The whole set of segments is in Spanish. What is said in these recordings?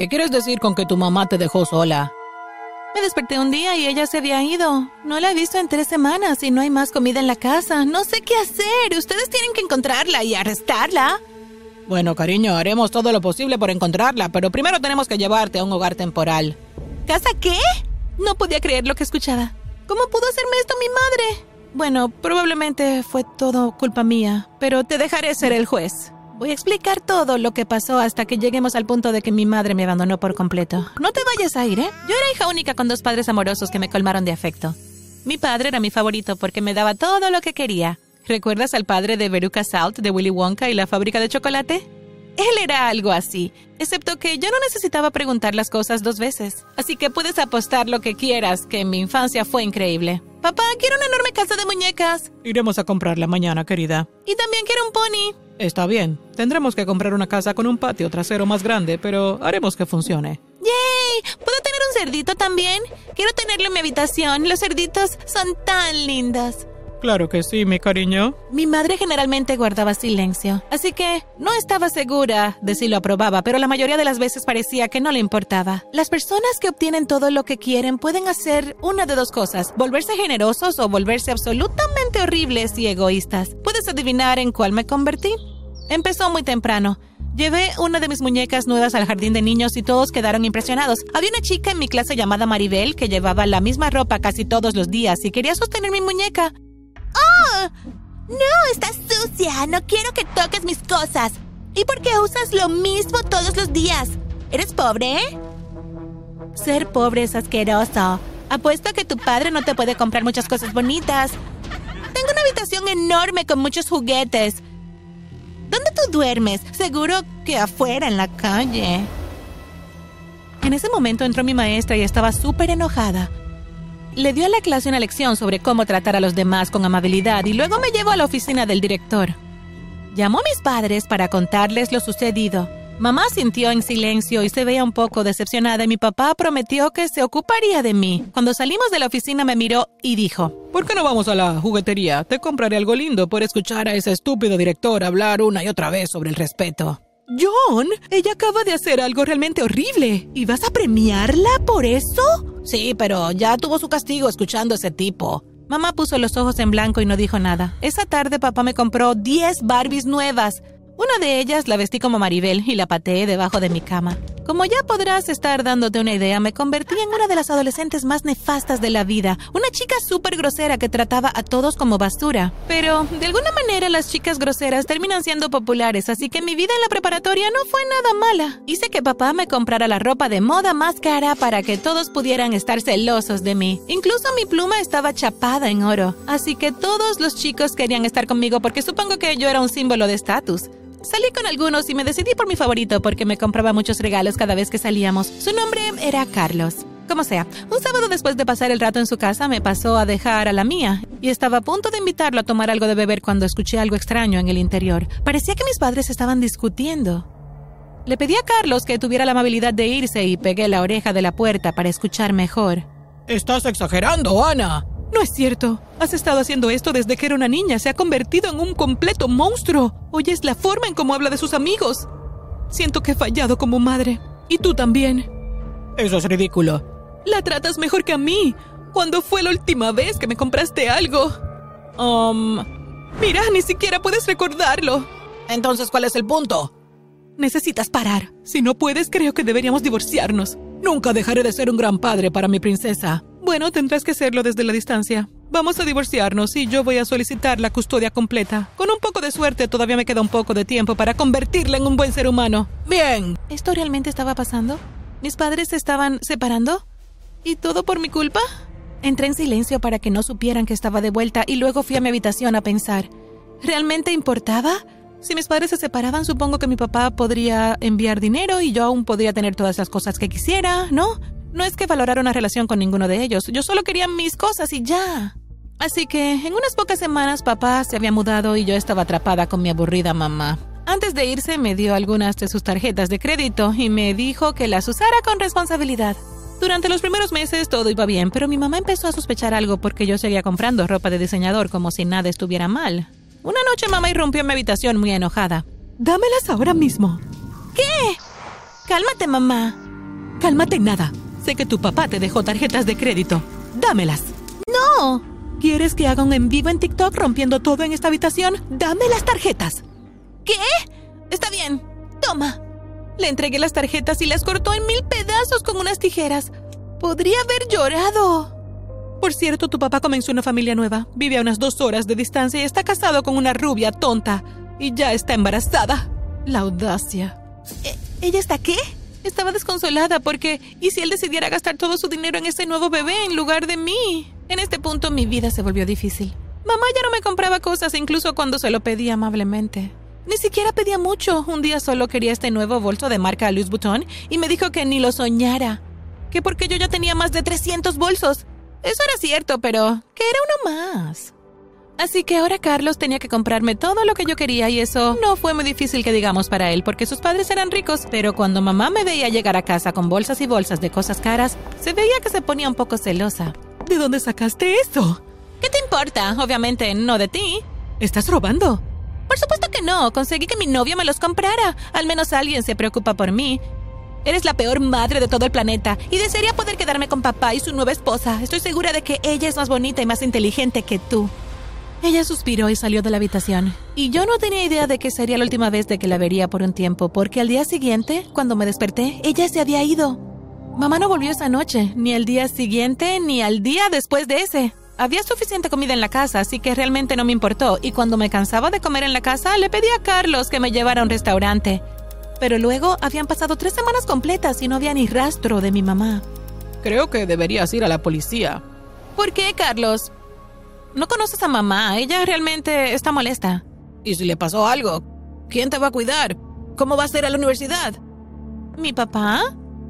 ¿Qué quieres decir con que tu mamá te dejó sola? Me desperté un día y ella se había ido. No la he visto en tres semanas y no hay más comida en la casa. No sé qué hacer. Ustedes tienen que encontrarla y arrestarla. Bueno, cariño, haremos todo lo posible por encontrarla, pero primero tenemos que llevarte a un hogar temporal. ¿Casa qué? No podía creer lo que escuchaba. ¿Cómo pudo hacerme esto mi madre? Bueno, probablemente fue todo culpa mía, pero te dejaré ser el juez. Voy a explicar todo lo que pasó hasta que lleguemos al punto de que mi madre me abandonó por completo. No te vayas a ir, ¿eh? Yo era hija única con dos padres amorosos que me colmaron de afecto. Mi padre era mi favorito porque me daba todo lo que quería. ¿Recuerdas al padre de Veruca Salt de Willy Wonka y la fábrica de chocolate? Él era algo así, excepto que yo no necesitaba preguntar las cosas dos veces. Así que puedes apostar lo que quieras, que mi infancia fue increíble. Papá, quiero una enorme casa de muñecas. Iremos a comprarla mañana, querida. Y también quiero un pony. Está bien. Tendremos que comprar una casa con un patio trasero más grande, pero haremos que funcione. ¡Yay! ¿Puedo tener un cerdito también? Quiero tenerlo en mi habitación. Los cerditos son tan lindos. Claro que sí, mi cariño. Mi madre generalmente guardaba silencio, así que no estaba segura de si lo aprobaba, pero la mayoría de las veces parecía que no le importaba. Las personas que obtienen todo lo que quieren pueden hacer una de dos cosas, volverse generosos o volverse absolutamente horribles y egoístas. ¿Puedes adivinar en cuál me convertí? Empezó muy temprano. Llevé una de mis muñecas nuevas al jardín de niños y todos quedaron impresionados. Había una chica en mi clase llamada Maribel que llevaba la misma ropa casi todos los días y quería sostener mi muñeca. No, estás sucia. No quiero que toques mis cosas. ¿Y por qué usas lo mismo todos los días? ¿Eres pobre? Ser pobre es asqueroso. Apuesto a que tu padre no te puede comprar muchas cosas bonitas. Tengo una habitación enorme con muchos juguetes. ¿Dónde tú duermes? Seguro que afuera, en la calle. En ese momento entró mi maestra y estaba súper enojada. Le dio a la clase una lección sobre cómo tratar a los demás con amabilidad y luego me llevó a la oficina del director. Llamó a mis padres para contarles lo sucedido. Mamá sintió en silencio y se veía un poco decepcionada y mi papá prometió que se ocuparía de mí. Cuando salimos de la oficina me miró y dijo, ¿Por qué no vamos a la juguetería? Te compraré algo lindo por escuchar a ese estúpido director hablar una y otra vez sobre el respeto. John, ella acaba de hacer algo realmente horrible. ¿Y vas a premiarla por eso? Sí, pero ya tuvo su castigo escuchando a ese tipo. Mamá puso los ojos en blanco y no dijo nada. Esa tarde papá me compró 10 Barbies nuevas. Una de ellas la vestí como Maribel y la pateé debajo de mi cama. Como ya podrás estar dándote una idea, me convertí en una de las adolescentes más nefastas de la vida. Una chica súper grosera que trataba a todos como basura. Pero, de alguna manera, las chicas groseras terminan siendo populares, así que mi vida en la preparatoria no fue nada mala. Hice que papá me comprara la ropa de moda más cara para que todos pudieran estar celosos de mí. Incluso mi pluma estaba chapada en oro. Así que todos los chicos querían estar conmigo porque supongo que yo era un símbolo de estatus. Salí con algunos y me decidí por mi favorito porque me compraba muchos regalos cada vez que salíamos. Su nombre era Carlos. Como sea, un sábado después de pasar el rato en su casa me pasó a dejar a la mía y estaba a punto de invitarlo a tomar algo de beber cuando escuché algo extraño en el interior. Parecía que mis padres estaban discutiendo. Le pedí a Carlos que tuviera la amabilidad de irse y pegué la oreja de la puerta para escuchar mejor. Estás exagerando, Ana. No es cierto. Has estado haciendo esto desde que era una niña. Se ha convertido en un completo monstruo. Oyes la forma en cómo habla de sus amigos. Siento que he fallado como madre. Y tú también. Eso es ridículo. La tratas mejor que a mí. ¿Cuándo fue la última vez que me compraste algo? Um... Mira, ni siquiera puedes recordarlo. Entonces, ¿cuál es el punto? Necesitas parar. Si no puedes, creo que deberíamos divorciarnos. Nunca dejaré de ser un gran padre para mi princesa. Bueno, tendrás que hacerlo desde la distancia. Vamos a divorciarnos y yo voy a solicitar la custodia completa. Con un poco de suerte todavía me queda un poco de tiempo para convertirla en un buen ser humano. Bien. ¿Esto realmente estaba pasando? ¿Mis padres se estaban separando? ¿Y todo por mi culpa? Entré en silencio para que no supieran que estaba de vuelta y luego fui a mi habitación a pensar. ¿Realmente importaba? Si mis padres se separaban, supongo que mi papá podría enviar dinero y yo aún podría tener todas las cosas que quisiera, ¿no? No es que valorara una relación con ninguno de ellos, yo solo quería mis cosas y ya. Así que en unas pocas semanas papá se había mudado y yo estaba atrapada con mi aburrida mamá. Antes de irse me dio algunas de sus tarjetas de crédito y me dijo que las usara con responsabilidad. Durante los primeros meses todo iba bien, pero mi mamá empezó a sospechar algo porque yo seguía comprando ropa de diseñador como si nada estuviera mal. Una noche mamá irrumpió en mi habitación muy enojada. Dámelas ahora mismo. ¿Qué? Cálmate, mamá. Cálmate nada. Sé que tu papá te dejó tarjetas de crédito. Dámelas. No. ¿Quieres que haga un en vivo en TikTok rompiendo todo en esta habitación? Dame las tarjetas. ¿Qué? Está bien. Toma. Le entregué las tarjetas y las cortó en mil pedazos con unas tijeras. Podría haber llorado. Por cierto, tu papá comenzó una familia nueva. Vive a unas dos horas de distancia y está casado con una rubia tonta. Y ya está embarazada. La audacia. ¿E ¿Ella está qué? Estaba desconsolada porque, ¿y si él decidiera gastar todo su dinero en ese nuevo bebé en lugar de mí? En este punto mi vida se volvió difícil. Mamá ya no me compraba cosas incluso cuando se lo pedía amablemente. Ni siquiera pedía mucho. Un día solo quería este nuevo bolso de marca Louis Vuitton y me dijo que ni lo soñara. Que porque yo ya tenía más de 300 bolsos. Eso era cierto, pero que era uno más. Así que ahora Carlos tenía que comprarme todo lo que yo quería y eso no fue muy difícil que digamos para él porque sus padres eran ricos, pero cuando mamá me veía llegar a casa con bolsas y bolsas de cosas caras, se veía que se ponía un poco celosa. ¿De dónde sacaste eso? ¿Qué te importa? Obviamente no de ti. ¿Estás robando? Por supuesto que no. Conseguí que mi novio me los comprara. Al menos alguien se preocupa por mí. Eres la peor madre de todo el planeta y desearía poder quedarme con papá y su nueva esposa. Estoy segura de que ella es más bonita y más inteligente que tú. Ella suspiró y salió de la habitación. Y yo no tenía idea de que sería la última vez de que la vería por un tiempo, porque al día siguiente, cuando me desperté, ella se había ido. Mamá no volvió esa noche, ni al día siguiente, ni al día después de ese. Había suficiente comida en la casa, así que realmente no me importó, y cuando me cansaba de comer en la casa, le pedí a Carlos que me llevara a un restaurante. Pero luego habían pasado tres semanas completas y no había ni rastro de mi mamá. Creo que deberías ir a la policía. ¿Por qué, Carlos? No conoces a mamá, ella realmente está molesta. ¿Y si le pasó algo? ¿Quién te va a cuidar? ¿Cómo vas a ir a la universidad? ¿Mi papá?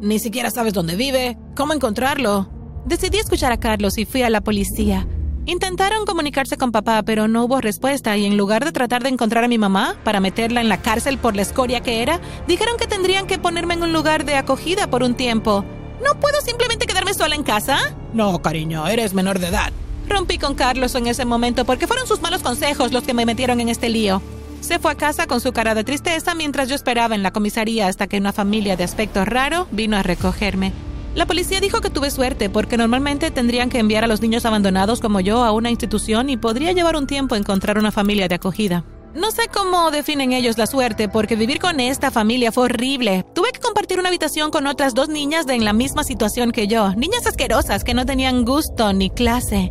Ni siquiera sabes dónde vive. ¿Cómo encontrarlo? Decidí escuchar a Carlos y fui a la policía. Intentaron comunicarse con papá, pero no hubo respuesta y en lugar de tratar de encontrar a mi mamá para meterla en la cárcel por la escoria que era, dijeron que tendrían que ponerme en un lugar de acogida por un tiempo. ¿No puedo simplemente quedarme sola en casa? No, cariño, eres menor de edad. Rompí con Carlos en ese momento porque fueron sus malos consejos los que me metieron en este lío. Se fue a casa con su cara de tristeza mientras yo esperaba en la comisaría hasta que una familia de aspecto raro vino a recogerme. La policía dijo que tuve suerte porque normalmente tendrían que enviar a los niños abandonados como yo a una institución y podría llevar un tiempo encontrar una familia de acogida. No sé cómo definen ellos la suerte, porque vivir con esta familia fue horrible. Tuve que compartir una habitación con otras dos niñas de en la misma situación que yo, niñas asquerosas que no tenían gusto ni clase.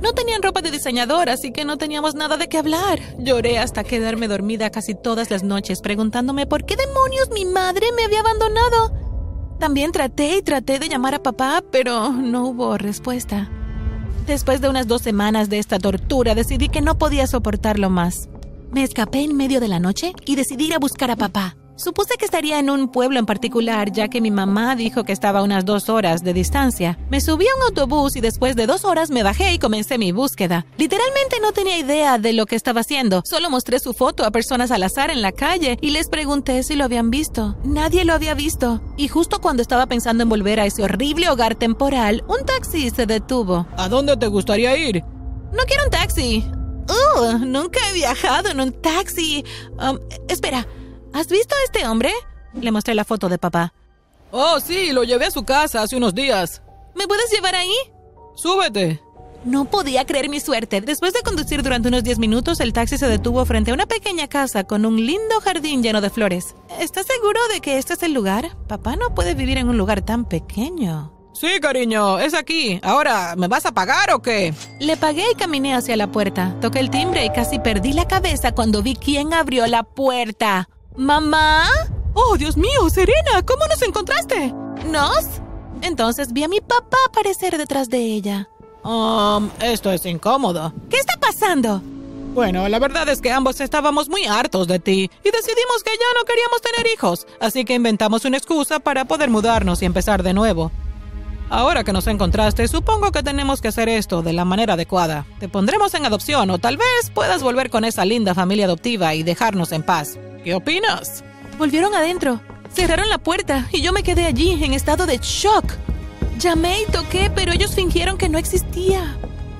No tenían ropa de diseñador, así que no teníamos nada de qué hablar. Lloré hasta quedarme dormida casi todas las noches, preguntándome por qué demonios mi madre me había abandonado. También traté y traté de llamar a papá, pero no hubo respuesta. Después de unas dos semanas de esta tortura, decidí que no podía soportarlo más. Me escapé en medio de la noche y decidí ir a buscar a papá. Supuse que estaría en un pueblo en particular, ya que mi mamá dijo que estaba a unas dos horas de distancia. Me subí a un autobús y después de dos horas me bajé y comencé mi búsqueda. Literalmente no tenía idea de lo que estaba haciendo. Solo mostré su foto a personas al azar en la calle y les pregunté si lo habían visto. Nadie lo había visto. Y justo cuando estaba pensando en volver a ese horrible hogar temporal, un taxi se detuvo. ¿A dónde te gustaría ir? No quiero un taxi. Uh, nunca he viajado en un taxi. Um, espera, ¿has visto a este hombre? Le mostré la foto de papá. Oh, sí, lo llevé a su casa hace unos días. ¿Me puedes llevar ahí? Súbete. No podía creer mi suerte. Después de conducir durante unos 10 minutos, el taxi se detuvo frente a una pequeña casa con un lindo jardín lleno de flores. ¿Estás seguro de que este es el lugar? Papá no puede vivir en un lugar tan pequeño. Sí, cariño, es aquí. Ahora, ¿me vas a pagar o qué? Le pagué y caminé hacia la puerta. Toqué el timbre y casi perdí la cabeza cuando vi quién abrió la puerta. ¿Mamá? Oh, Dios mío, Serena, ¿cómo nos encontraste? ¿Nos? Entonces vi a mi papá aparecer detrás de ella. Um, esto es incómodo. ¿Qué está pasando? Bueno, la verdad es que ambos estábamos muy hartos de ti y decidimos que ya no queríamos tener hijos, así que inventamos una excusa para poder mudarnos y empezar de nuevo. Ahora que nos encontraste, supongo que tenemos que hacer esto de la manera adecuada. Te pondremos en adopción o tal vez puedas volver con esa linda familia adoptiva y dejarnos en paz. ¿Qué opinas? Volvieron adentro, cerraron la puerta y yo me quedé allí en estado de shock. Llamé y toqué, pero ellos fingieron que no existía.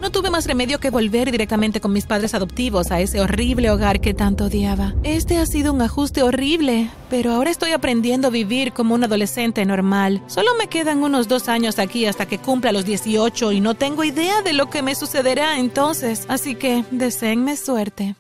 No tuve más remedio que volver directamente con mis padres adoptivos a ese horrible hogar que tanto odiaba. Este ha sido un ajuste horrible, pero ahora estoy aprendiendo a vivir como un adolescente normal. Solo me quedan unos dos años aquí hasta que cumpla los 18 y no tengo idea de lo que me sucederá entonces, así que deseenme suerte.